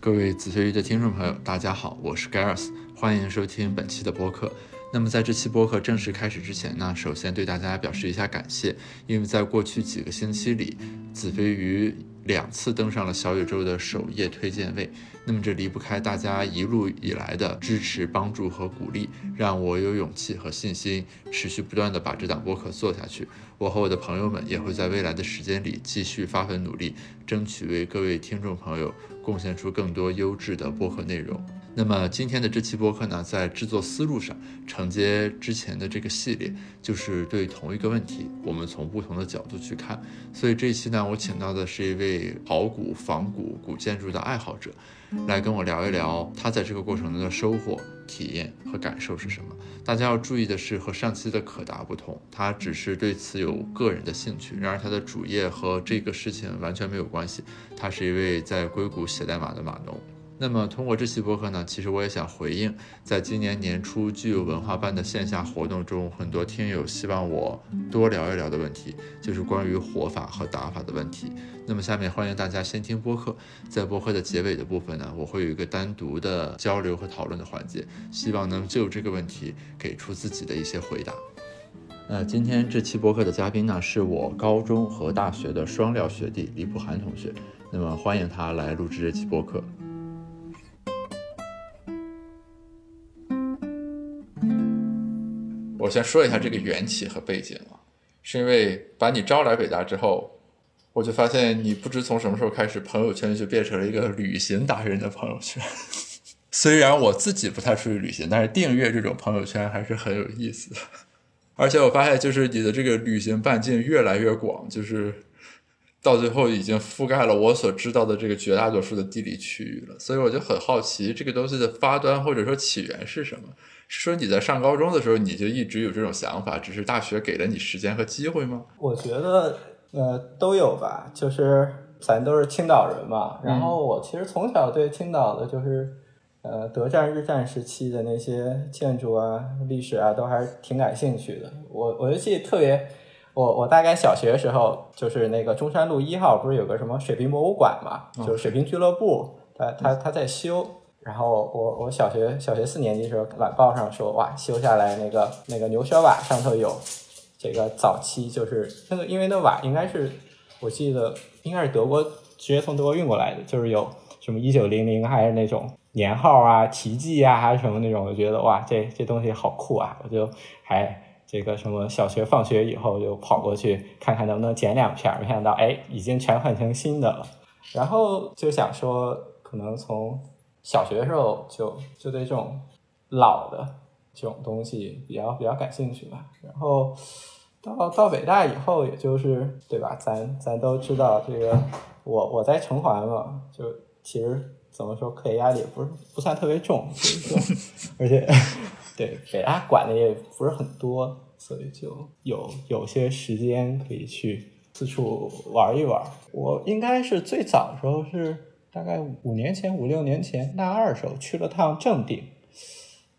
各位子学鱼的听众朋友，大家好，我是 Gareth，欢迎收听本期的播客。那么在这期播客正式开始之前呢，首先对大家表示一下感谢，因为在过去几个星期里，子非鱼两次登上了小宇宙的首页推荐位。那么这离不开大家一路以来的支持、帮助和鼓励，让我有勇气和信心持续不断的把这档播客做下去。我和我的朋友们也会在未来的时间里继续发奋努力，争取为各位听众朋友贡献出更多优质的播客内容。那么今天的这期播客呢，在制作思路上承接之前的这个系列，就是对同一个问题，我们从不同的角度去看。所以这一期呢，我请到的是一位考古、仿古、古建筑的爱好者，来跟我聊一聊他在这个过程中的收获、体验和感受是什么。大家要注意的是，和上期的可达不同，他只是对此有个人的兴趣，然而他的主业和这个事情完全没有关系。他是一位在硅谷写代码的码农。那么通过这期播客呢，其实我也想回应，在今年年初具有文化班的线下活动中，很多听友希望我多聊一聊的问题，就是关于活法和打法的问题。那么下面欢迎大家先听播客，在播客的结尾的部分呢，我会有一个单独的交流和讨论的环节，希望能就这个问题给出自己的一些回答。那今天这期播客的嘉宾呢，是我高中和大学的双料学弟李普涵同学，那么欢迎他来录制这期播客。我先说一下这个缘起和背景啊，是因为把你招来北大之后，我就发现你不知从什么时候开始，朋友圈就变成了一个旅行达人的朋友圈。虽然我自己不太出去旅行，但是订阅这种朋友圈还是很有意思的。而且我发现，就是你的这个旅行半径越来越广，就是到最后已经覆盖了我所知道的这个绝大多数的地理区域了。所以我就很好奇，这个东西的发端或者说起源是什么？是说你在上高中的时候你就一直有这种想法，只是大学给了你时间和机会吗？我觉得呃都有吧，就是咱都是青岛人嘛。然后我其实从小对青岛的就是呃德战日战时期的那些建筑啊、历史啊，都还是挺感兴趣的。我我就记得特别，我我大概小学的时候，就是那个中山路一号不是有个什么水兵博物馆嘛，就是水兵俱乐部，他他他在修。然后我我小学小学四年级的时候，晚报上说哇修下来那个那个牛舌瓦上头有这个早期就是那个因为那瓦应该是我记得应该是德国直接从德国运过来的，就是有什么一九零零还是那种年号啊奇迹啊还是什么那种，我觉得哇这这东西好酷啊，我就还这个什么小学放学以后就跑过去看看能不能捡两片，没想到哎已经全换成新的了，然后就想说可能从。小学的时候就就对这种老的这种东西比较比较感兴趣吧，然后到到北大以后，也就是对吧？咱咱都知道这个，我我在城环嘛，就其实怎么说，课业压力也不是不算特别重，而且对北大管的也不是很多，所以就有有些时间可以去四处玩一玩。我应该是最早的时候是。大概五年前、五六年前，大二时候去了趟正定。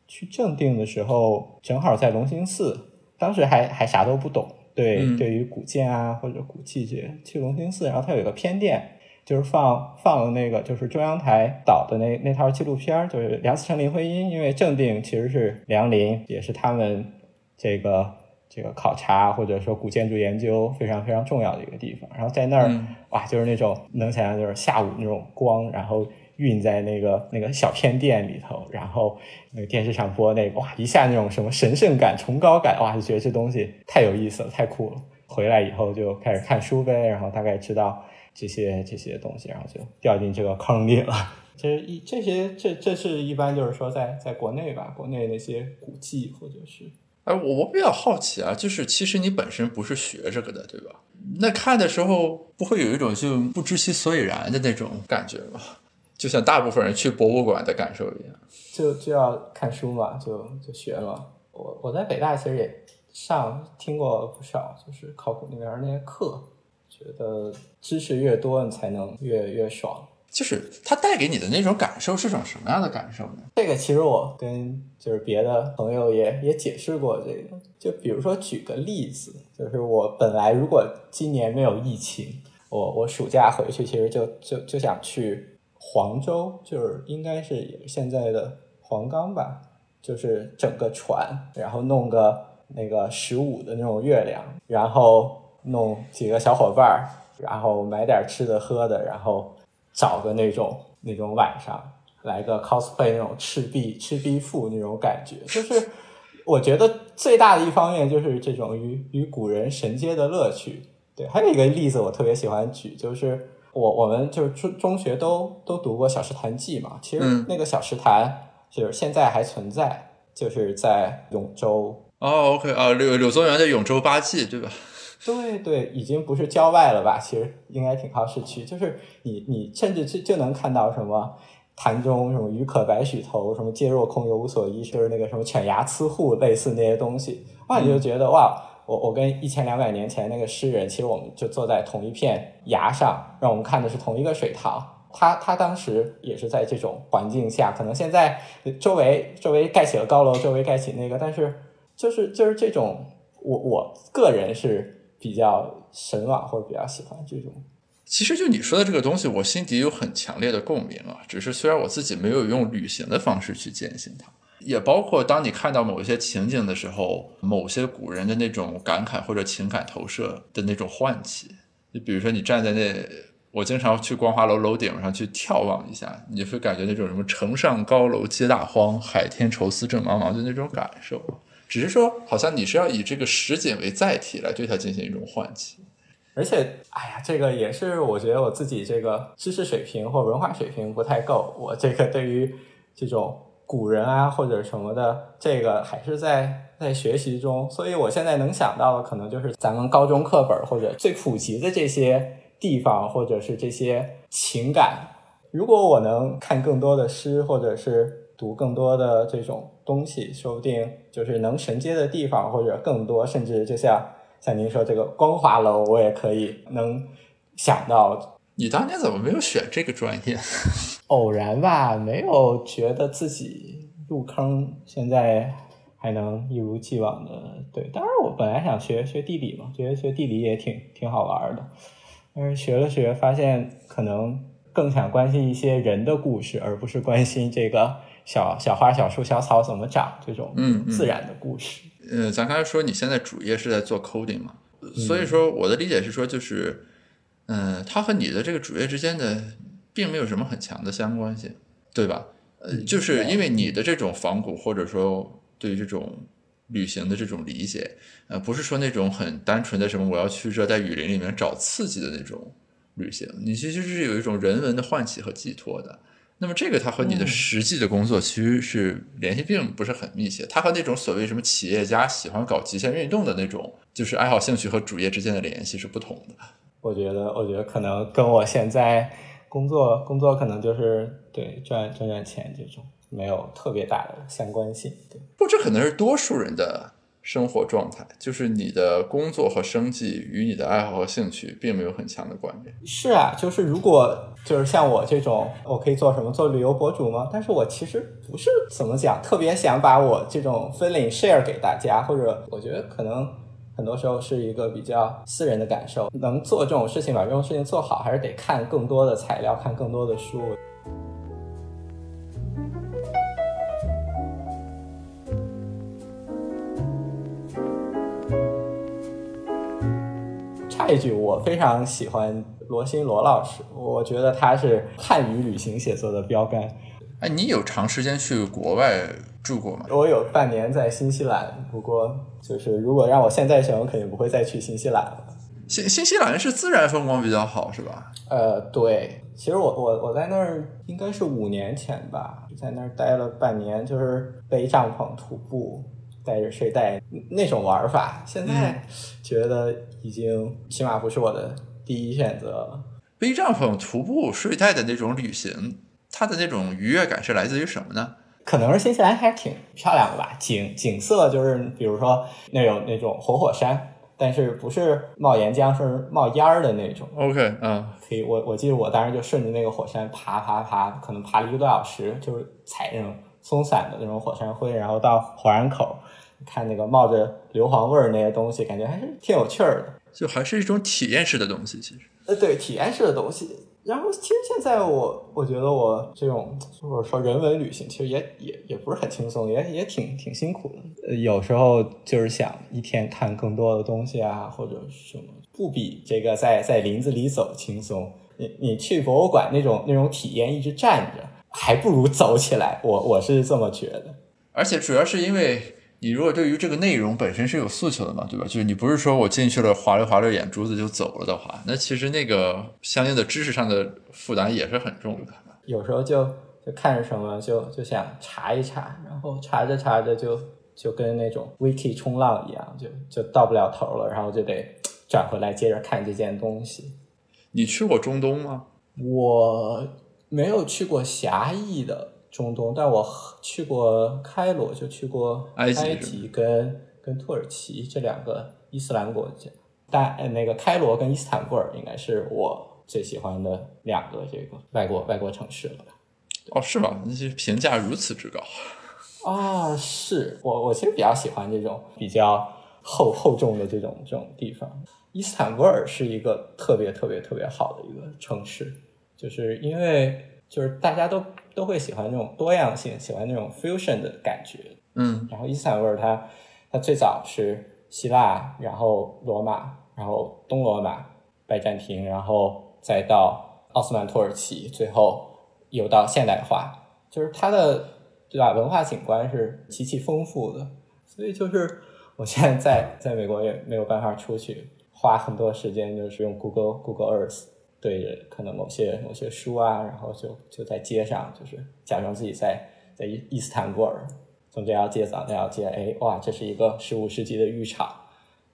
去正定的时候，正好在龙兴寺，当时还还啥都不懂。对，对于古建啊或者古迹这些，去龙兴寺，然后它有个偏殿，就是放放了那个就是中央台导的那那套纪录片，就是梁思成、林徽因。因为正定其实是梁林，也是他们这个。这个考察或者说古建筑研究非常非常重要的一个地方，然后在那儿哇，就是那种能想象就是下午那种光，然后晕在那个那个小片店里头，然后那个电视上播那个哇，一下那种什么神圣感、崇高感，哇，就觉得这东西太有意思了，太酷了。回来以后就开始看书呗，然后大概知道这些这些东西，然后就掉进这个坑里了。这一这些这这是一般就是说在在国内吧，国内那些古迹或者是。哎，我我比较好奇啊，就是其实你本身不是学这个的，对吧？那看的时候不会有一种就不知其所以然的那种感觉吗？就像大部分人去博物馆的感受一样，就就要看书嘛，就就学嘛。我我在北大其实也上听过不少，就是考古那边那些课，觉得知识越多，你才能越越爽。就是它带给你的那种感受是种什么样的感受呢？这个其实我跟就是别的朋友也也解释过这个，就比如说举个例子，就是我本来如果今年没有疫情，我我暑假回去其实就就就想去黄州，就是应该是现在的黄冈吧，就是整个船，然后弄个那个十五的那种月亮，然后弄几个小伙伴儿，然后买点吃的喝的，然后。找个那种那种晚上来个 cosplay 那种赤壁赤壁赋那种感觉，就是我觉得最大的一方面就是这种与与古人神接的乐趣。对，还有一个例子我特别喜欢举，就是我我们就是中中学都都读过《小石潭记》嘛，其实那个小石潭就是现在还存在，就是在永州。哦，OK 啊，柳柳宗元的《永州八记》对吧？对对，已经不是郊外了吧？其实应该挺靠市区。就是你你甚至就就能看到什么潭中什么鱼可白许头，什么皆若空游无所依，就是那个什么犬牙疵户，类似那些东西。哇，你就觉得哇，我我跟一千两百年前那个诗人，其实我们就坐在同一片崖上，让我们看的是同一个水塘。他他当时也是在这种环境下，可能现在周围周围盖起了高楼，周围盖起那个，但是就是就是这种，我我个人是。比较神往或者比较喜欢这种，其实就你说的这个东西，我心底有很强烈的共鸣啊。只是虽然我自己没有用旅行的方式去践行它，也包括当你看到某一些情景的时候，某些古人的那种感慨或者情感投射的那种唤起。就比如说你站在那，我经常去光华楼楼顶上去眺望一下，你会感觉那种什么城上高楼皆大荒，海天愁思正茫茫的那种感受。只是说，好像你是要以这个实景为载体来对它进行一种唤起，而且，哎呀，这个也是我觉得我自己这个知识水平或文化水平不太够，我这个对于这种古人啊或者什么的，这个还是在在学习中，所以我现在能想到的可能就是咱们高中课本或者最普及的这些地方或者是这些情感，如果我能看更多的诗或者是。读更多的这种东西，说不定就是能承接的地方，或者更多，甚至就像像您说这个光华楼，我也可以能想到。你当年怎么没有选这个专业？偶然吧，没有觉得自己入坑，现在还能一如既往的对。当然，我本来想学学地理嘛，觉得学地理也挺挺好玩的，但是学了学，发现可能更想关心一些人的故事，而不是关心这个。小小花、小树、小草怎么长？这种嗯自然的故事。呃，咱刚才说你现在主业是在做 coding 嘛，所以说我的理解是说，就是，嗯，它和你的这个主业之间的并没有什么很强的相关性，对吧？呃，就是因为你的这种仿古或者说对于这种旅行的这种理解，呃，不是说那种很单纯的什么我要去热带雨林里面找刺激的那种旅行，你其实是有一种人文的唤起和寄托的。那么这个它和你的实际的工作其实是联系并不是很密切，它和那种所谓什么企业家喜欢搞极限运动的那种，就是爱好兴趣和主业之间的联系是不同的。我觉得，我觉得可能跟我现在工作工作可能就是对赚赚赚钱这种没有特别大的相关性。对，不，这可能是多数人的。生活状态就是你的工作和生计与你的爱好和兴趣并没有很强的关联。是啊，就是如果就是像我这种，我可以做什么？做旅游博主吗？但是我其实不是怎么讲，特别想把我这种分领 share 给大家，或者我觉得可能很多时候是一个比较私人的感受。能做这种事情，把这种事情做好，还是得看更多的材料，看更多的书。一句，我非常喜欢罗新罗老师，我觉得他是汉语旅行写作的标杆。哎，你有长时间去国外住过吗？我有半年在新西兰，不过就是如果让我现在选，我肯定不会再去新西兰了。新新西兰是自然风光比较好，是吧？呃，对，其实我我我在那儿应该是五年前吧，在那儿待了半年，就是背帐篷徒步。带着睡袋那种玩法，现在觉得已经起码不是我的第一选择了。背帐篷、徒步、睡袋的那种旅行，它的那种愉悦感是来自于什么呢？可能是新西兰还是挺漂亮的吧，景景色就是，比如说那有那种活火山。但是不是冒岩浆，是冒烟儿的那种。OK，嗯，可以，我我记得我当时就顺着那个火山爬爬爬，可能爬了一个多小时，就是踩那种松散的那种火山灰，然后到火山口看那个冒着硫磺味儿那些东西，感觉还是挺有趣儿的。就还是一种体验式的东西，其实。呃，对，体验式的东西。然后其实现在我我觉得我这种或者说人文旅行，其实也也也不是很轻松，也也挺挺辛苦的。呃，有时候就是想一天看更多的东西啊，或者什么，不比这个在在林子里走轻松。你你去博物馆那种那种体验，一直站着，还不如走起来。我我是这么觉得。而且主要是因为你如果对于这个内容本身是有诉求的嘛，对吧？就是你不是说我进去了划了划溜眼珠子就走了的话，那其实那个相应的知识上的负担也是很重的。有时候就就看着什么就就想查一查，然后查着查着就就跟那种 wiki 冲浪一样，就就到不了头了，然后就得转回来接着看这件东西。你去过中东吗？我没有去过狭义的中东，但我去过开罗，就去过埃及是埃及跟跟土耳其这两个伊斯兰国家。但呃那个开罗跟伊斯坦布尔应该是我最喜欢的两个这个外国外国城市了吧。哦，是吗？那些评价如此之高。啊，是我我其实比较喜欢这种比较厚厚重的这种这种地方。伊斯坦布尔是一个特别特别特别好的一个城市，就是因为就是大家都都会喜欢那种多样性，喜欢那种 fusion 的感觉。嗯然后伊斯坦布尔它它最早是希腊，然后罗马，然后东罗马、拜占庭，然后再到奥斯曼土耳其，最后又到现代化，就是它的对吧？文化景观是极其丰富的，所以就是我现在在在美国也没有办法出去，花很多时间就是用 Google Google Earth 对着可能某些某些书啊，然后就就在街上，就是假装自己在在伊伊斯坦布尔，从这条街走到那条街，哎哇，这是一个十五世纪的浴场，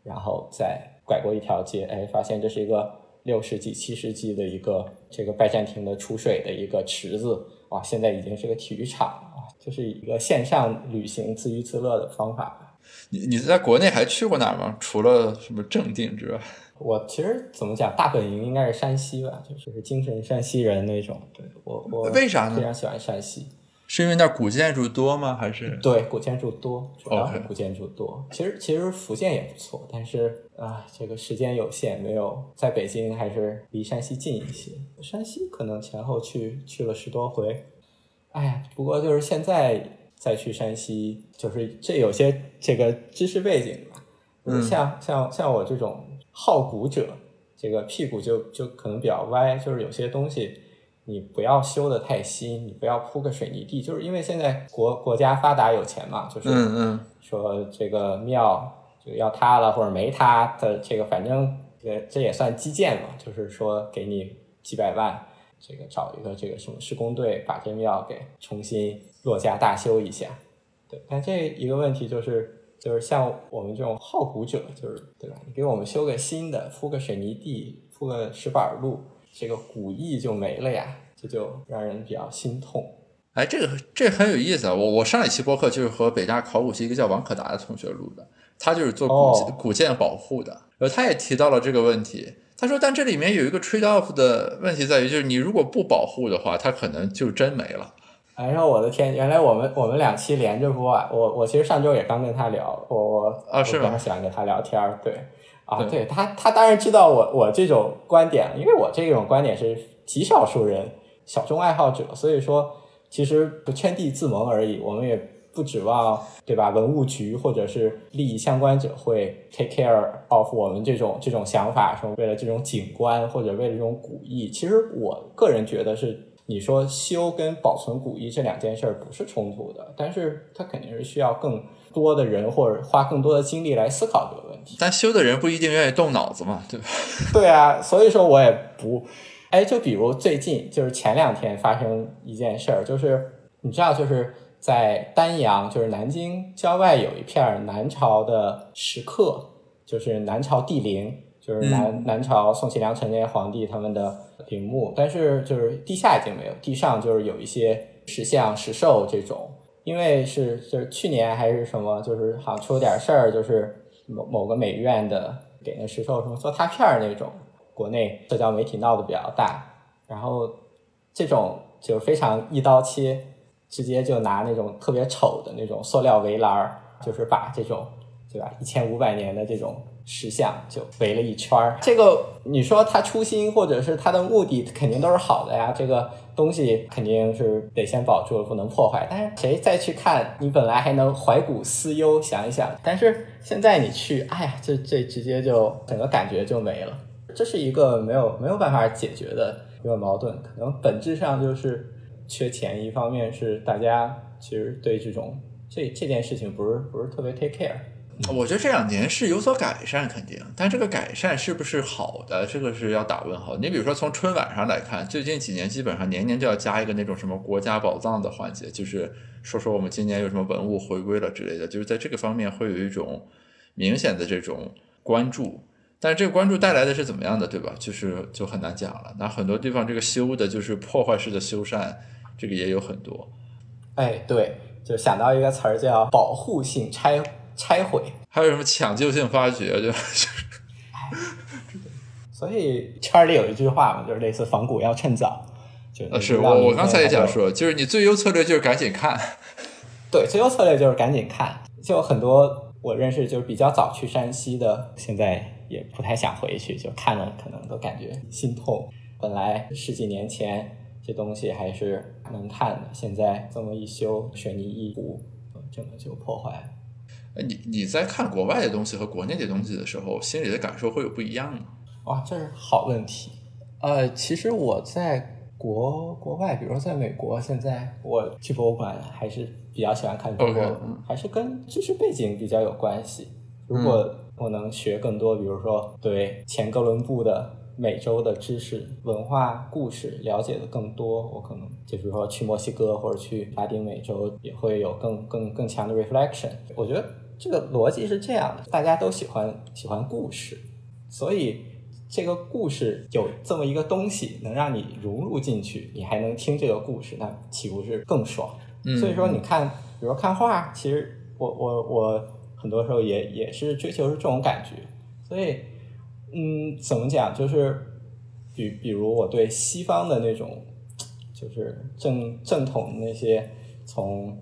然后再拐过一条街，哎，发现这是一个六世纪、七世纪的一个这个拜占庭的储水的一个池子，哇，现在已经是个体育场了，哇，就是一个线上旅行自娱自乐的方法。你你在国内还去过哪儿吗？除了什么正定之外？我其实怎么讲，大本营应该是山西吧，就是精神山西人那种。对我我为啥呢非常喜欢山西。是因为那儿古建筑多吗？还是对，古建筑多，主要是古建筑多。其实其实福建也不错，但是啊，这个时间有限，没有在北京还是离山西近一些。山西可能前后去去了十多回。哎呀，不过就是现在再去山西，就是这有些这个知识背景吧。嗯像像像我这种好古者，这个屁股就就可能比较歪，就是有些东西你不要修的太新，你不要铺个水泥地，就是因为现在国国家发达有钱嘛，就是嗯嗯说这个庙就要塌了或者没塌的这个，反正这这也算基建嘛，就是说给你几百万，这个找一个这个什么施工队把这庙给重新落架大修一下。对，但这一个问题就是。就是像我们这种好古者，就是对吧？你给我们修个新的，铺个水泥地，铺个石板路，这个古意就没了呀，这就让人比较心痛。哎，这个这很有意思啊！我我上一期播客就是和北大考古系一个叫王可达的同学录的，他就是做古古建保护的，然后他也提到了这个问题。他说，但这里面有一个 trade off 的问题在于，就是你如果不保护的话，它可能就真没了。哎呦我的天！原来我们我们两期连着播啊！我我其实上周也刚跟他聊，我我啊是吗我非常喜欢跟他聊天儿，对啊，对对他他当然知道我我这种观点，因为我这种观点是极少数人小众爱好者，所以说其实不圈地自萌而已，我们也不指望对吧？文物局或者是利益相关者会 take care of 我们这种这种想法，说为了这种景观或者为了这种古意，其实我个人觉得是。你说修跟保存古意这两件事儿不是冲突的，但是它肯定是需要更多的人或者花更多的精力来思考这个问题。但修的人不一定愿意动脑子嘛，对吧？对啊，所以说我也不，哎，就比如最近就是前两天发生一件事儿，就是你知道，就是在丹阳，就是南京郊外有一片南朝的石刻，就是南朝帝陵，就是南、南朝宋齐梁陈这些皇帝他们的陵墓，但是就是地下已经没有，地上就是有一些石像、石兽这种，因为是就是去年还是什么，就是好像出了点事儿，就是某某个美院的给那石兽什么做踏片儿那种，国内社交媒体闹得比较大，然后这种就非常一刀切，直接就拿那种特别丑的那种塑料围栏儿，就是把这种对吧一千五百年的这种石像就围了一圈儿。这个你说他初心或者是他的目的肯定都是好的呀，这个东西肯定是得先保住，不能破坏。但是谁再去看，你本来还能怀古思忧想一想，但是现在你去，哎呀，这这直接就整个感觉就没了。这是一个没有没有办法解决的一个矛盾，可能本质上就是缺钱。一方面是大家其实对这种这这件事情不是不是特别 take care。我觉得这两年是有所改善，肯定，但这个改善是不是好的，这个是要打问号。你比如说从春晚上来看，最近几年基本上年年就要加一个那种什么国家宝藏的环节，就是说说我们今年有什么文物回归了之类的，就是在这个方面会有一种明显的这种关注。但是这个关注带来的是怎么样的，对吧？就是就很难讲了。那很多地方这个修的就是破坏式的修缮，这个也有很多。哎，对，就想到一个词儿叫保护性拆拆毁。还有什么抢救性发掘，对吧？所以圈里有一句话嘛，就是类似仿古要趁早。就呃，是我我刚才也想说，就是你最优策略就是赶紧看。对，最优策略就是赶紧看。就很多我认识就是比较早去山西的，现在也不太想回去，就看了可能都感觉心痛。本来十几年前这东西还是能看的，现在这么一修，水泥一糊，整个就破坏了。你你在看国外的东西和国内的东西的时候，心里的感受会有不一样吗？哇，这是好问题。呃，其实我在国国外，比如说在美国，现在我去博物馆还是比较喜欢看中国 OK，还是跟知识背景比较有关系。如果我能学更多，比如说对前哥伦布的美洲的知识、文化、故事了解的更多，我可能就比如说去墨西哥或者去拉丁美洲，也会有更更更强的 reflection。我觉得这个逻辑是这样的：大家都喜欢喜欢故事，所以这个故事有这么一个东西能让你融入进去，你还能听这个故事，那岂不是更爽？嗯所以说，你看，比如看画，其实我我我很多时候也也是追求是这种感觉。所以，嗯，怎么讲？就是比比如我对西方的那种，就是正正统那些从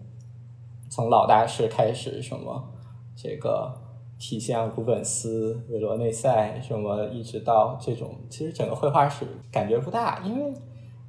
从老大师开始，什么这个体现、古本斯、维罗内塞，什么一直到这种，其实整个绘画史感觉不大，因为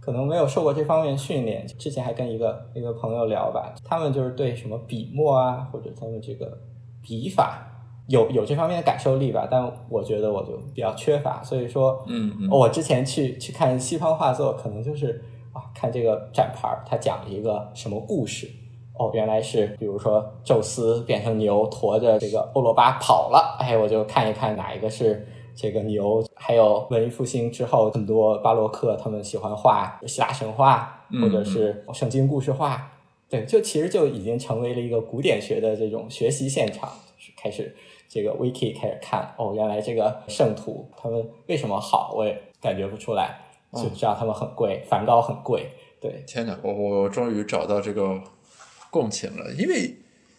可能没有受过这方面训练。之前还跟一个一个朋友聊吧，他们就是对什么笔墨啊，或者他们这个笔法有 有这方面的感受力吧，但我觉得我就比较缺乏，所以说，嗯嗯我之前去去看西方画作，可能就是啊，看这个展牌儿，它讲了一个什么故事。哦，原来是比如说宙斯变成牛，驮着这个欧罗巴跑了。哎，我就看一看哪一个是这个牛。还有文艺复兴之后，很多巴洛克他们喜欢画希腊神话，嗯或者是圣经故事画。对，就其实就已经成为了一个古典学的这种学习现场，就是开始这个 wiki 开始看。哦，原来这个圣徒他们为什么好，我也感觉不出来，就知道他们很贵，梵高很贵。对，天哪，我我终于找到这个共情了，因为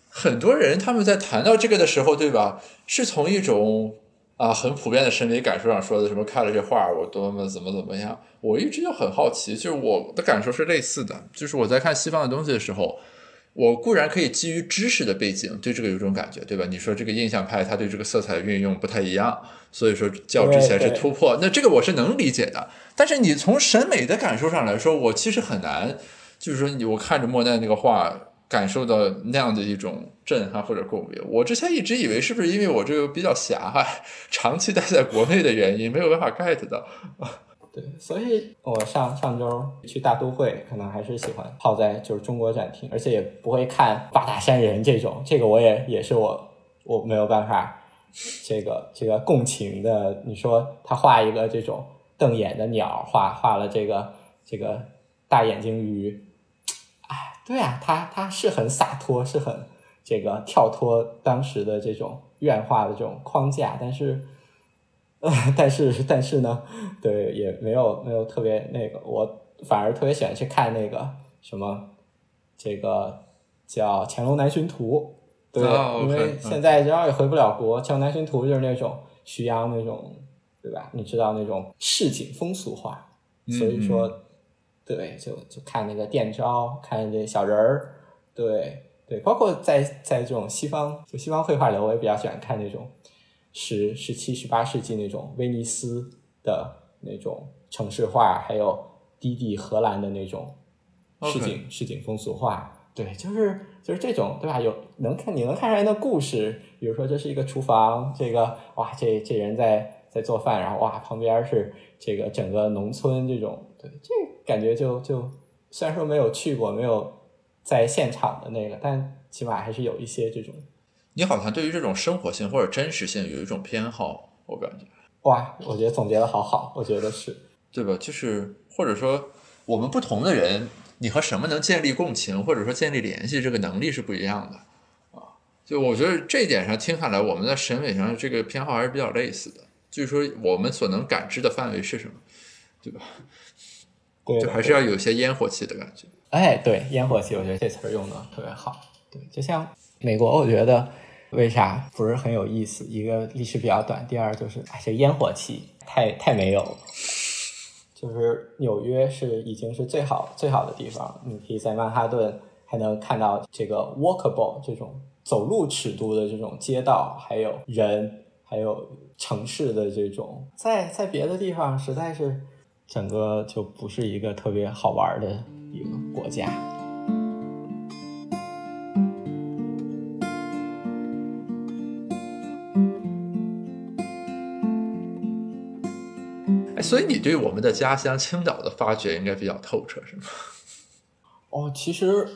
很多人他们在谈到这个的时候，对吧，是从一种啊很普遍的审美感受上说的，什么看了这画我多么怎么怎么样。我一直就很好奇，就是我的感受是类似的，就是我在看西方的东西的时候。我固然可以基于知识的背景对这个有一种感觉，对吧？你说这个印象派他对这个色彩的运用不太一样，所以说较之前是突破，那这个我是能理解的。但是你从审美的感受上来说，我其实很难，就是说你我看着莫奈那个画，感受到那样的一种震撼或者共鸣。我之前一直以为是不是因为我这个比较狭隘，长期待在国内的原因，没有办法 get 到。对，所以我上上周去大都会，可能还是喜欢泡在就是中国展厅，而且也不会看八大山人这种，这个我也也是我我没有办法这个这个共情的。你说他画一个这种瞪眼的鸟，画画了这个这个大眼睛鱼，对啊，他他是很洒脱，是很这个跳脱当时的这种院画的这种框架，但是。呃，但是但是呢，对，也没有没有特别那个，我反而特别喜欢去看那个什么，这个叫《乾隆南巡图》，对，哦因为现在然后也回不了国，《乾隆南巡图》就是那种徐阳那种，对吧？你知道那种市井风俗化，所以说，对，就就看那个电招，看这小人儿，对对，包括在在这种西方，就西方绘画里，我也比较喜欢看那种十十七、十八世纪那种威尼斯的那种城市画，还有低地荷兰的那种市井市井风俗画。对，就是就是这种，对吧？有能看你能看出来的故事，比如说这是一个厨房，这个哇，这这人在在做饭，然后哇，旁边是这个整个农村这种，对，这感觉就就虽然说没有去过，没有在现场的那个，但起码还是有一些这种。你好像对于这种生活性或者真实性有一种偏好，我感觉。哇，我觉得总结的好好，我觉得是对吧？就是或者说我们不同的人。你和什么能建立共情，或者说建立联系，这个能力是不一样的啊。就我觉得这一点上听下来，我们在审美上这个偏好还是比较类似的。就是说，我们所能感知的范围是什么，对吧？对，就还是要有些烟火气的感觉。哎，对，烟火气，我觉得这词儿用的特别好。对，就像美国，我觉得为啥不是很有意思？一个历史比较短，第二就是哎，这烟火气太太没有了。就是纽约是已经是最好最好的地方，你可以在曼哈顿还能看到这个 walkable 这种走路尺度的这种街道，还有人，还有城市的这种，在在别的地方实在是整个就不是一个特别好玩的一个国家。所以你对我们的家乡青岛的发掘应该比较透彻，是吗？哦，其实，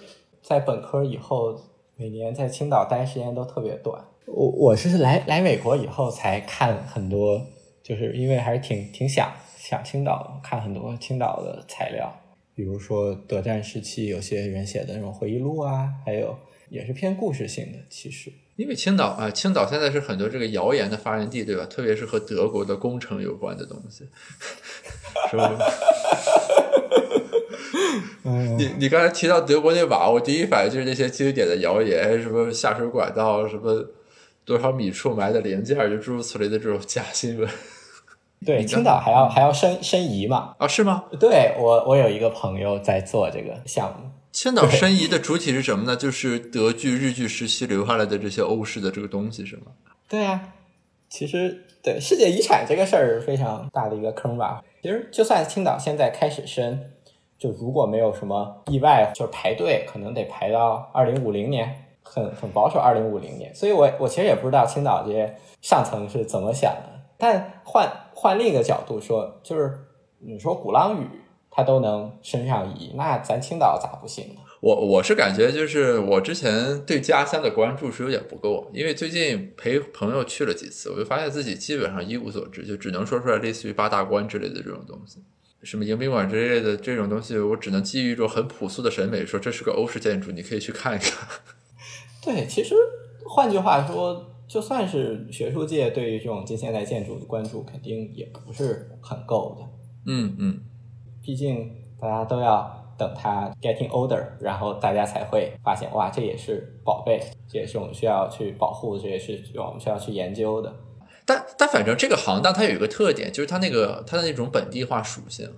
在本科以后，每年在青岛待时间都特别短。我我是来来美国以后才看很多，就是因为还是挺挺想想青岛，看很多青岛的材料，比如说德战时期有些人写的那种回忆录啊，还有也是偏故事性的，其实。因为青岛啊，青岛现在是很多这个谣言的发源地，对吧？特别是和德国的工程有关的东西，是吧？你你刚才提到德国那瓦，我第一反应就是那些经典的谣言，什么下水管道，什么多少米处埋的零件，就诸如此类的这种假新闻。对，青岛还要还要申申遗嘛？啊，是吗？对我，我有一个朋友在做这个项目。青岛申遗的主体是什么呢？就是德剧、日剧时期留下来的这些欧式的这个东西，是吗？对啊，其实对世界遗产这个事儿非常大的一个坑吧。其实就算青岛现在开始申，就如果没有什么意外，就是排队可能得排到二零五零年，很很保守二零五零年。所以我我其实也不知道青岛这些上层是怎么想的。但换换另一个角度说，就是你说鼓浪屿。它都能升上移，那咱青岛咋不行呢？我我是感觉就是我之前对家乡的关注是有点不够，因为最近陪朋友去了几次，我就发现自己基本上一无所知，就只能说出来类似于八大关之类的这种东西，什么迎宾馆之类的这种东西，我只能基于一种很朴素的审美说这是个欧式建筑，你可以去看一看。对，其实换句话说，就算是学术界对于这种近现代建筑的关注，肯定也不是很够的。嗯嗯。毕竟大家都要等它 getting older，然后大家才会发现哇，这也是宝贝，这也是我们需要去保护，这也是我们需要去研究的。但但反正这个行当它有一个特点，就是它那个它的那种本地化属性。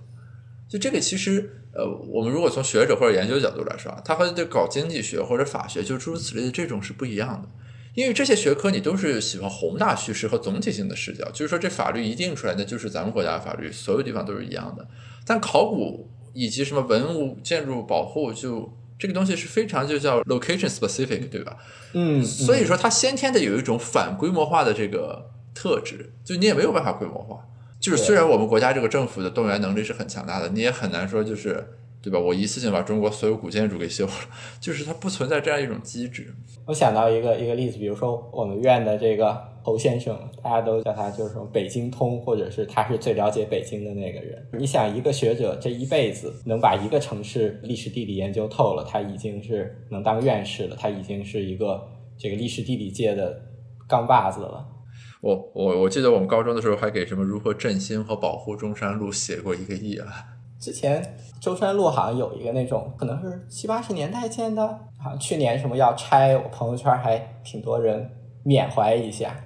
就这个其实呃，我们如果从学者或者研究角度来说啊，它和这搞经济学或者法学就诸如此类的这种是不一样的。因为这些学科你都是喜欢宏大叙事和总体性的视角，就是说这法律一定出来的就是咱们国家的法律，所有地方都是一样的。但考古以及什么文物建筑保护，就这个东西是非常就叫 location specific，对吧？嗯，所以说它先天的有一种反规模化的这个特质，就你也没有办法规模化。就是虽然我们国家这个政府的动员能力是很强大的，你也很难说就是对吧？我一次性把中国所有古建筑给修了，就是它不存在这样一种机制。我想到一个一个例子，比如说我们院的这个。侯先生，大家都叫他就是说北京通，或者是他是最了解北京的那个人。你想，一个学者这一辈子能把一个城市历史地理研究透了，他已经是能当院士了，他已经是一个这个历史地理界的钢把子了。我我我记得我们高中的时候还给什么如何振兴和保护中山路写过一个页啊。之前中山路好像有一个那种，可能是七八十年代建的，好像去年什么要拆，我朋友圈还挺多人缅怀一下。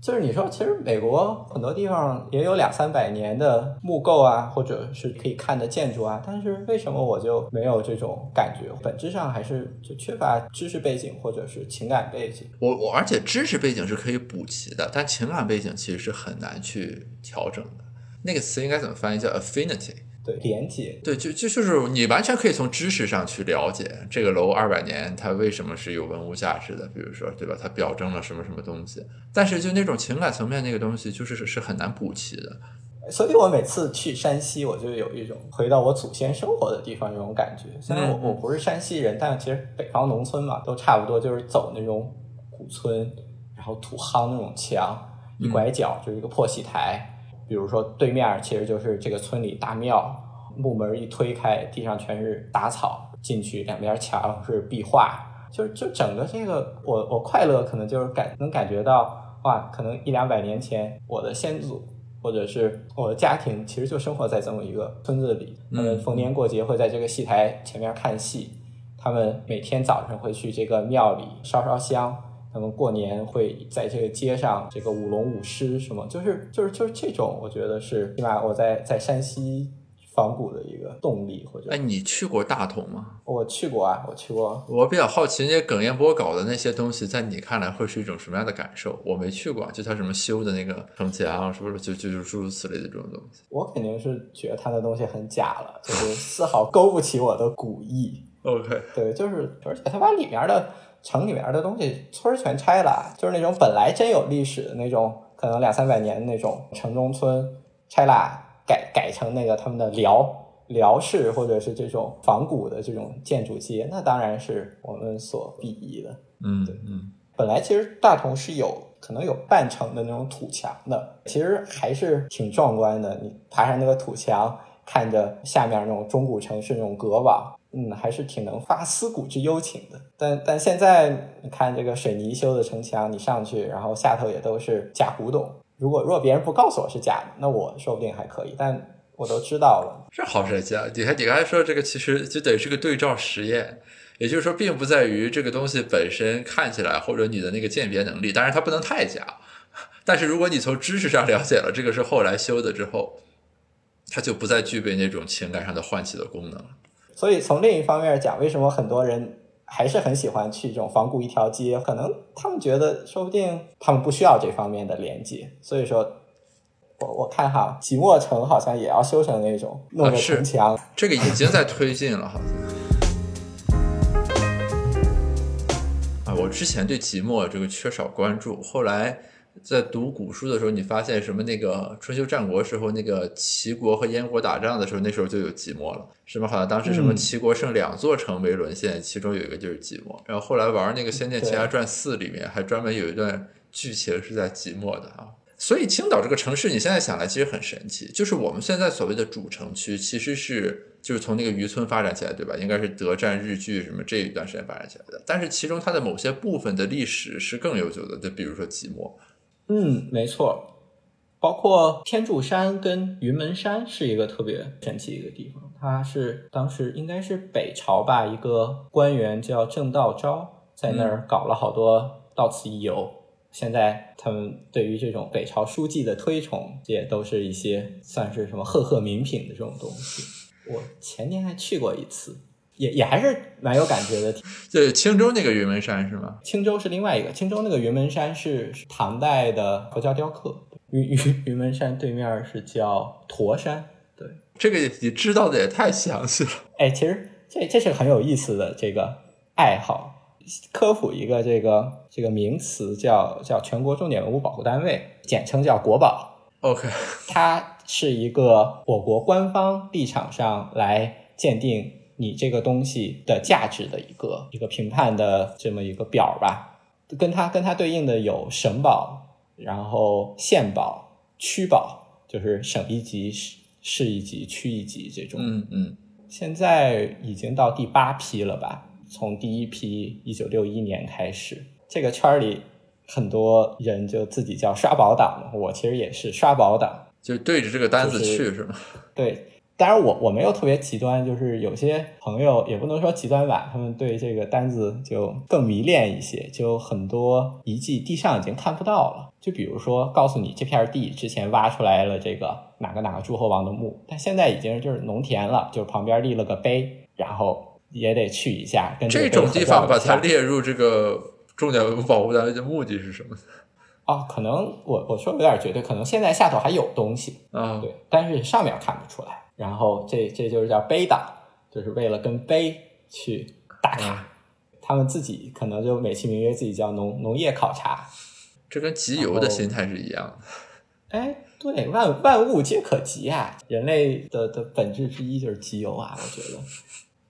就是你说，其实美国很多地方也有两三百年的木构啊，或者是可以看的建筑啊，但是为什么我就没有这种感觉？本质上还是就缺乏知识背景或者是情感背景。我我而且知识背景是可以补齐的，但情感背景其实是很难去调整的。那个词应该怎么翻译？叫 affinity。对，连接，对，就就就是你完全可以从知识上去了解这个楼二百年它为什么是有文物价值的，比如说，对吧？它表征了什么什么东西，但是就那种情感层面那个东西，就是是很难补齐的。所以我每次去山西，我就有一种回到我祖先生活的地方那种感觉。虽然我我不是山西人，但其实北方农村嘛，都差不多就是走那种古村，然后土夯那种墙，一拐角就是一个破戏台。比如说，对面其实就是这个村里大庙，木门一推开，地上全是杂草，进去两边墙是壁画，就就整个这个，我我快乐可能就是感能感觉到，哇，可能一两百年前我的先祖或者是我的家庭，其实就生活在这么一个村子里，他们逢年过节会在这个戏台前面看戏，他们每天早上会去这个庙里烧烧香。他们过年会在这个街上，这个舞龙舞狮什么，就是就是就是这种，我觉得是起码我在在山西仿古的一个动力或者。哎，你去过大同吗？我去过啊，我去过。我比较好奇，那些耿彦波搞的那些东西，在你看来会是一种什么样的感受？我没去过，就他什么修的那个城墙，是不是就就就诸如此类的这种东西？我肯定是觉得他的东西很假了，就是丝毫勾不起我的古意。OK，对，就是而且他把里面的。城里面的东西村全拆了，就是那种本来真有历史的那种，可能两三百年那种城中村拆了，改改成那个他们的辽辽式或者是这种仿古的这种建筑街，那当然是我们所鄙夷的。嗯，对，嗯，本来其实大同是有可能有半城的那种土墙的，其实还是挺壮观的。你爬上那个土墙，看着下面那种中古城市那种阁网。嗯，还是挺能发思古之幽情的。但但现在你看这个水泥修的城墙，你上去，然后下头也都是假古董。如果如果别人不告诉我是假的，那我说不定还可以。但我都知道了，这好神奇啊！你看你刚才说这个，其实就等于是个对照实验。也就是说，并不在于这个东西本身看起来，或者你的那个鉴别能力，当然它不能太假。但是如果你从知识上了解了这个是后来修的之后，它就不再具备那种情感上的唤起的功能了。所以从另一方面讲，为什么很多人还是很喜欢去这种仿古一条街？可能他们觉得，说不定他们不需要这方面的连接。所以说，我我看哈，即墨城好像也要修成那种弄个城墙，这个已经在推进了，好像。啊，我之前对即墨这个缺少关注，后来。在读古书的时候，你发现什么？那个春秋战国时候，那个齐国和燕国打仗的时候，那时候就有即墨了，是吗？好像当时什么齐国剩两座城没沦陷，其中有一个就是即墨。然后后来玩那个《仙剑奇侠传四》里面，还专门有一段剧情是在即墨的啊。所以青岛这个城市，你现在想来其实很神奇，就是我们现在所谓的主城区，其实是就是从那个渔村发展起来，对吧？应该是德战日据什么这一段时间发展起来的。但是其中它的某些部分的历史是更悠久的，就比如说即墨。嗯，没错，包括天柱山跟云门山是一个特别神奇的一个地方。它是当时应该是北朝吧，一个官员叫郑道昭在那儿搞了好多到此一游。现在他们对于这种北朝书记的推崇，也都是一些算是什么赫赫名品的这种东西。我前年还去过一次。也也还是蛮有感觉的。对，青州那个云门山是吗？青州是另外一个，青州那个云门山是唐代的佛教雕刻。云云云门山对面是叫驼山。对，这个你知道的也太详细了。哎，其实这这是很有意思的这个爱好，科普一个这个这个名词叫叫全国重点文物保护单位，简称叫国宝。OK，它是一个我国官方立场上来鉴定。你这个东西的价值的一个一个评判的这么一个表吧，跟它跟它对应的有省保，然后县保、区保，就是省一级、市市一级、区一级这种。嗯嗯。现在已经到第八批了吧？从第一批一九六一年开始，这个圈里很多人就自己叫刷宝党。我其实也是刷宝党，就对着这个单子去是吗？对。当然我我没有特别极端，就是有些朋友也不能说极端吧，他们对这个单子就更迷恋一些，就很多遗迹地上已经看不到了。就比如说告诉你这片地之前挖出来了这个哪个哪个诸侯王的墓，但现在已经就是农田了，就旁边立了个碑，然后也得去一下。跟这种地方把它列入这个重点文物保护单位的目的是什么？哦，可能我我说有点绝对，可能现在下头还有东西啊，对，但是上面看不出来。然后这这就是叫碑党，就是为了跟碑去打卡。他们自己可能就美其名曰自己叫农农业考察。这跟集邮的心态是一样的。哎，对，万万物皆可集啊！人类的的本质之一就是集邮啊！我觉得，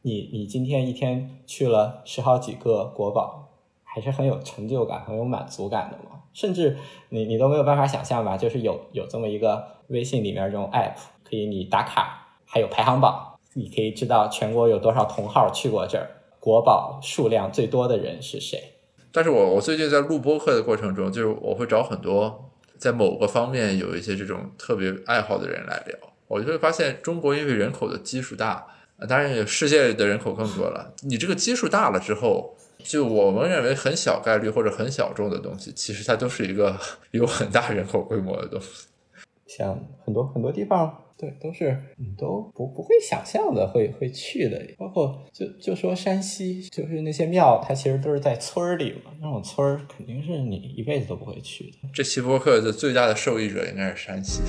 你你今天一天去了十好几个国宝，还是很有成就感、很有满足感的嘛。甚至你你都没有办法想象吧？就是有有这么一个微信里面这种 app，可以你打卡，还有排行榜，你可以知道全国有多少同号去过这儿，国宝数量最多的人是谁。但是我我最近在录播客的过程中，就是我会找很多在某个方面有一些这种特别爱好的人来聊，我就会发现中国因为人口的基数大，当然世界的人口更多了，你这个基数大了之后，就我们认为很小概率或者很小众的东西，其实它都是一个有很大人口规模的东西，像很多很多地方。对，都是你都不不会想象的会会去的，包括就就说山西，就是那些庙，它其实都是在村儿里嘛，那种村儿肯定是你一辈子都不会去的。这期播客的最大的受益者应该是山西。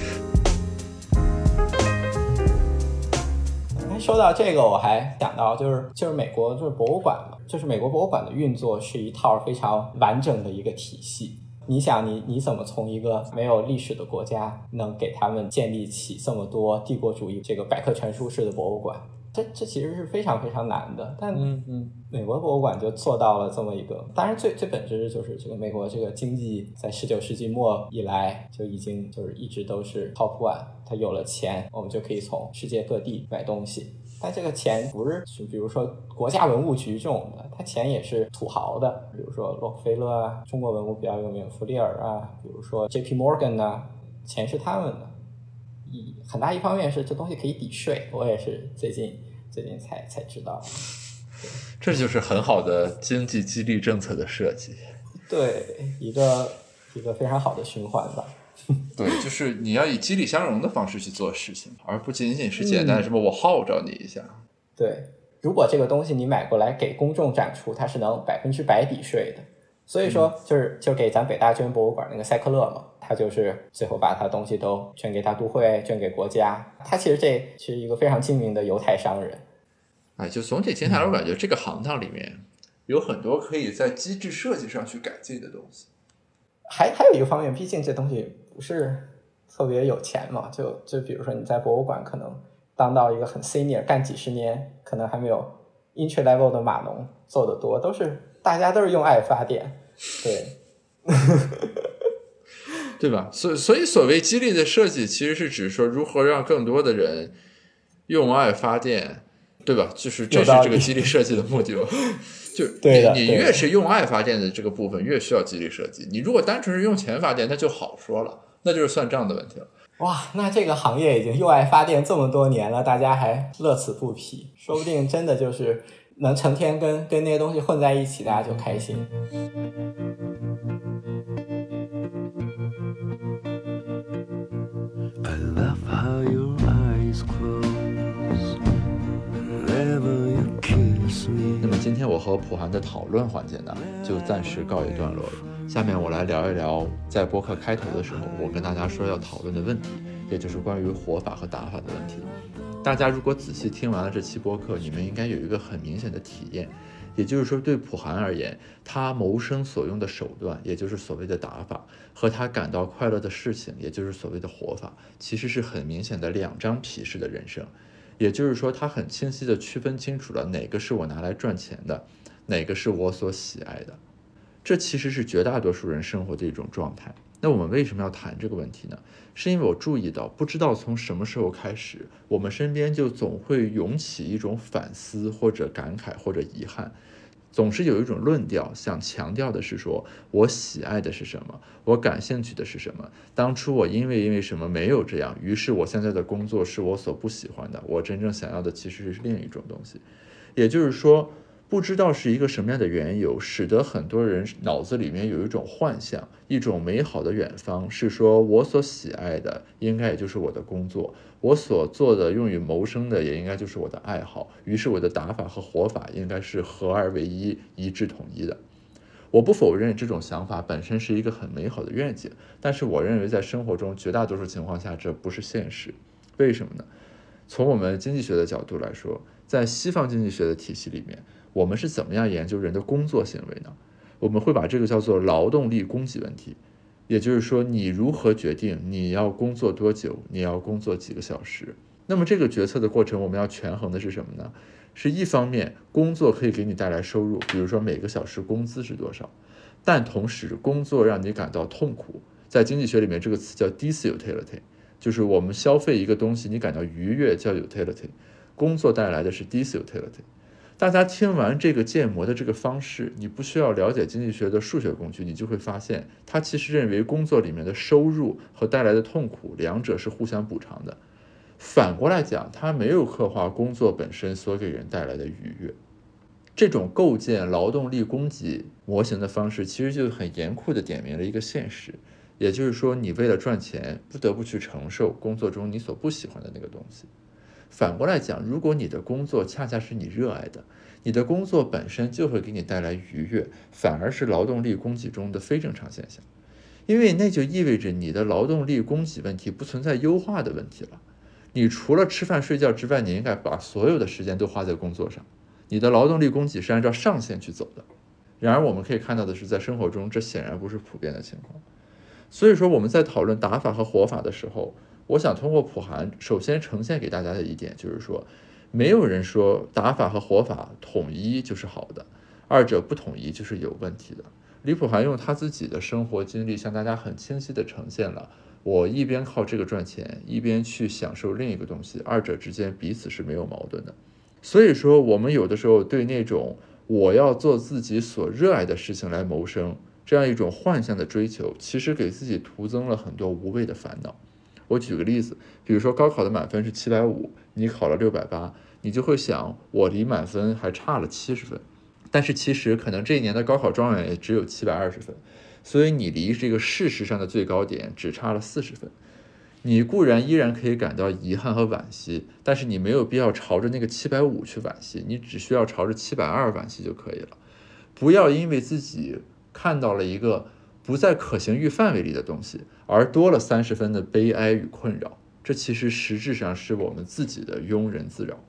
哎，说到这个，我还想到就是就是美国就是博物馆嘛，就是美国博物馆的运作是一套非常完整的一个体系。你想，你你怎么从一个没有历史的国家，能给他们建立起这么多帝国主义这个百科全书式的博物馆？这这其实是非常非常难的。但嗯嗯，美国博物馆就做到了这么一个。当然，最最本质就是这个美国这个经济在十九世纪末以来就已经就是一直都是 top one。它有了钱，我们就可以从世界各地买东西。但这个钱不是，比如说国家文物局这种的，他钱也是土豪的，比如说洛克菲勒啊，中国文物比较有名，弗利尔啊，比如说 J.P. Morgan 呐，钱是他们的。一很大一方面是这东西可以抵税，我也是最近最近才才知道。这就是很好的经济激励政策的设计。对，一个一个非常好的循环吧。对，就是你要以激励相融的方式去做事情，而不仅仅是简单什么我号召你一下。对，如果这个东西你买过来给公众展出，它是能百分之百抵税的。所以说，就是就给咱北大捐博物馆那个塞克勒嘛，他就是最后把他东西都捐给大都会，捐给国家。他其实这是一个非常精明的犹太商人。哎，就总体听下来，我感觉这个行当里面有很多可以在机制设计上去改进的东西。还还有一个方面，毕竟这东西不是特别有钱嘛，就就比如说你在博物馆可能当到一个很 senior，干几十年，可能还没有 entry level 的码农做的多，都是大家都是用爱发电，对，对吧？所所以所谓激励的设计，其实是指说如何让更多的人用爱发电，对吧？就是这是这个激励设计的目的嘛。就你你越是用爱发电的这个部分，越需要激励设计。你如果单纯是用钱发电，那就好说了，那就是算账的问题了。哇，那这个行业已经用爱发电这么多年了，大家还乐此不疲，说不定真的就是能成天跟跟那些东西混在一起，大家就开心。天我和普涵的讨论环节呢，就暂时告一段落了。下面我来聊一聊，在播客开头的时候，我跟大家说要讨论的问题，也就是关于活法和打法的问题。大家如果仔细听完了这期播客，你们应该有一个很明显的体验，也就是说，对普涵而言，他谋生所用的手段，也就是所谓的打法，和他感到快乐的事情，也就是所谓的活法，其实是很明显的两张皮式的人生。也就是说，他很清晰地区分清楚了哪个是我拿来赚钱的，哪个是我所喜爱的。这其实是绝大多数人生活的一种状态。那我们为什么要谈这个问题呢？是因为我注意到，不知道从什么时候开始，我们身边就总会涌起一种反思或者感慨或者遗憾。总是有一种论调想强调的是说我喜爱的是什么，我感兴趣的是什么。当初我因为因为什么没有这样，于是我现在的工作是我所不喜欢的。我真正想要的其实是另一种东西，也就是说。不知道是一个什么样的缘由，使得很多人脑子里面有一种幻象，一种美好的远方，是说我所喜爱的应该也就是我的工作，我所做的用于谋生的也应该就是我的爱好。于是我的打法和活法应该是合二为一、一致统一的。我不否认这种想法本身是一个很美好的愿景，但是我认为在生活中绝大多数情况下这不是现实。为什么呢？从我们经济学的角度来说，在西方经济学的体系里面。我们是怎么样研究人的工作行为呢？我们会把这个叫做劳动力供给问题，也就是说，你如何决定你要工作多久，你要工作几个小时？那么这个决策的过程，我们要权衡的是什么呢？是一方面，工作可以给你带来收入，比如说每个小时工资是多少，但同时工作让你感到痛苦。在经济学里面，这个词叫 disutility，就是我们消费一个东西，你感到愉悦叫 utility，工作带来的是 disutility。大家听完这个建模的这个方式，你不需要了解经济学的数学工具，你就会发现，他其实认为工作里面的收入和带来的痛苦，两者是互相补偿的。反过来讲，他没有刻画工作本身所给人带来的愉悦。这种构建劳动力供给模型的方式，其实就很严酷的点明了一个现实，也就是说，你为了赚钱，不得不去承受工作中你所不喜欢的那个东西。反过来讲，如果你的工作恰恰是你热爱的，你的工作本身就会给你带来愉悦，反而是劳动力供给中的非正常现象，因为那就意味着你的劳动力供给问题不存在优化的问题了。你除了吃饭睡觉之外，你应该把所有的时间都花在工作上，你的劳动力供给是按照上限去走的。然而我们可以看到的是，在生活中这显然不是普遍的情况。所以说我们在讨论打法和活法的时候。我想通过普寒，首先呈现给大家的一点就是说，没有人说打法和活法统一就是好的，二者不统一就是有问题的。李普寒用他自己的生活经历向大家很清晰地呈现了，我一边靠这个赚钱，一边去享受另一个东西，二者之间彼此是没有矛盾的。所以说，我们有的时候对那种我要做自己所热爱的事情来谋生这样一种幻象的追求，其实给自己徒增了很多无谓的烦恼。我举个例子，比如说高考的满分是七百五，你考了六百八，你就会想，我离满分还差了七十分。但是其实可能这一年的高考状元也只有七百二十分，所以你离这个事实上的最高点只差了四十分。你固然依然可以感到遗憾和惋惜，但是你没有必要朝着那个七百五去惋惜，你只需要朝着七百二惋惜就可以了。不要因为自己看到了一个。不在可行域范围里的东西，而多了三十分的悲哀与困扰，这其实实质上是我们自己的庸人自扰。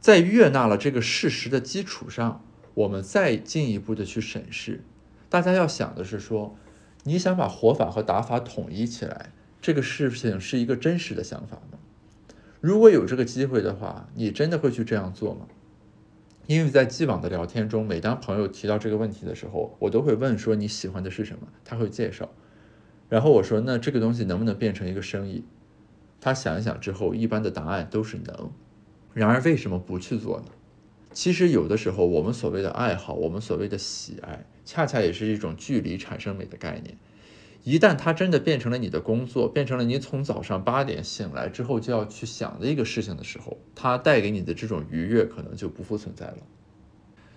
在悦纳了这个事实的基础上，我们再进一步的去审视。大家要想的是说，你想把活法和打法统一起来，这个事情是一个真实的想法吗？如果有这个机会的话，你真的会去这样做吗？因为在既往的聊天中，每当朋友提到这个问题的时候，我都会问说你喜欢的是什么？他会介绍，然后我说那这个东西能不能变成一个生意？他想一想之后，一般的答案都是能。然而为什么不去做呢？其实有的时候，我们所谓的爱好，我们所谓的喜爱，恰恰也是一种距离产生美的概念。一旦它真的变成了你的工作，变成了你从早上八点醒来之后就要去想的一个事情的时候，它带给你的这种愉悦可能就不复存在了。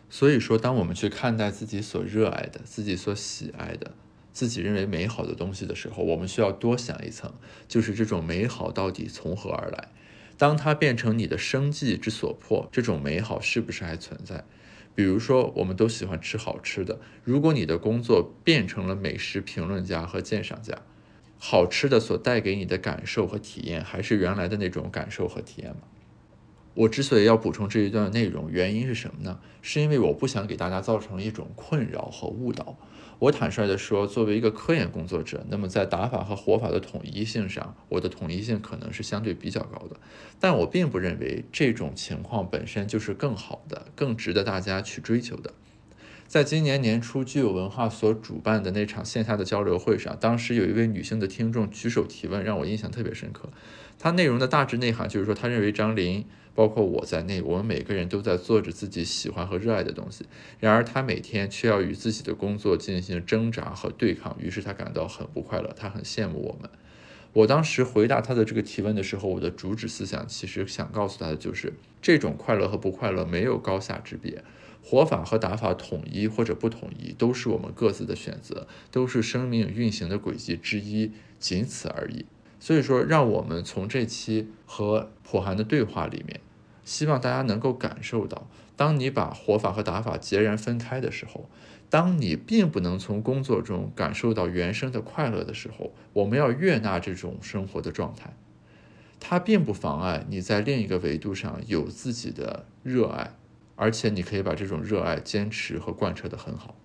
所以说，当我们去看待自己所热爱的、自己所喜爱的、自己认为美好的东西的时候，我们需要多想一层，就是这种美好到底从何而来？当它变成你的生计之所迫，这种美好是不是还存在？比如说，我们都喜欢吃好吃的。如果你的工作变成了美食评论家和鉴赏家，好吃的所带给你的感受和体验，还是原来的那种感受和体验吗？我之所以要补充这一段内容，原因是什么呢？是因为我不想给大家造成一种困扰和误导。我坦率地说，作为一个科研工作者，那么在打法和活法的统一性上，我的统一性可能是相对比较高的。但我并不认为这种情况本身就是更好的、更值得大家去追求的。在今年年初，具有文化所主办的那场线下的交流会上，当时有一位女性的听众举手提问，让我印象特别深刻。她内容的大致内涵就是说，她认为张琳，包括我在内，我们每个人都在做着自己喜欢和热爱的东西，然而他每天却要与自己的工作进行挣扎和对抗，于是他感到很不快乐，他很羡慕我们。我当时回答他的这个提问的时候，我的主旨思想其实想告诉他的就是，这种快乐和不快乐没有高下之别。活法和打法统一或者不统一，都是我们各自的选择，都是生命运行的轨迹之一，仅此而已。所以说，让我们从这期和普寒的对话里面，希望大家能够感受到，当你把活法和打法截然分开的时候，当你并不能从工作中感受到原生的快乐的时候，我们要悦纳这种生活的状态，它并不妨碍你在另一个维度上有自己的热爱。而且你可以把这种热爱坚持和贯彻得很好。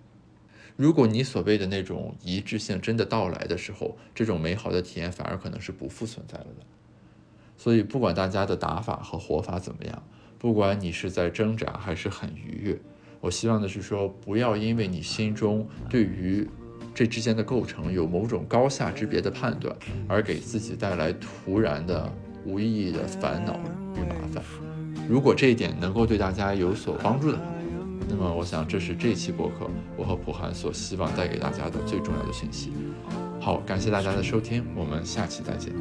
如果你所谓的那种一致性真的到来的时候，这种美好的体验反而可能是不复存在了的。所以，不管大家的打法和活法怎么样，不管你是在挣扎还是很愉悦，我希望的是说，不要因为你心中对于这之间的构成有某种高下之别的判断，而给自己带来突然的无意义的烦恼与麻烦。如果这一点能够对大家有所帮助的话，那么我想这是这期博客我和普涵所希望带给大家的最重要的信息。好，感谢大家的收听，我们下期再见。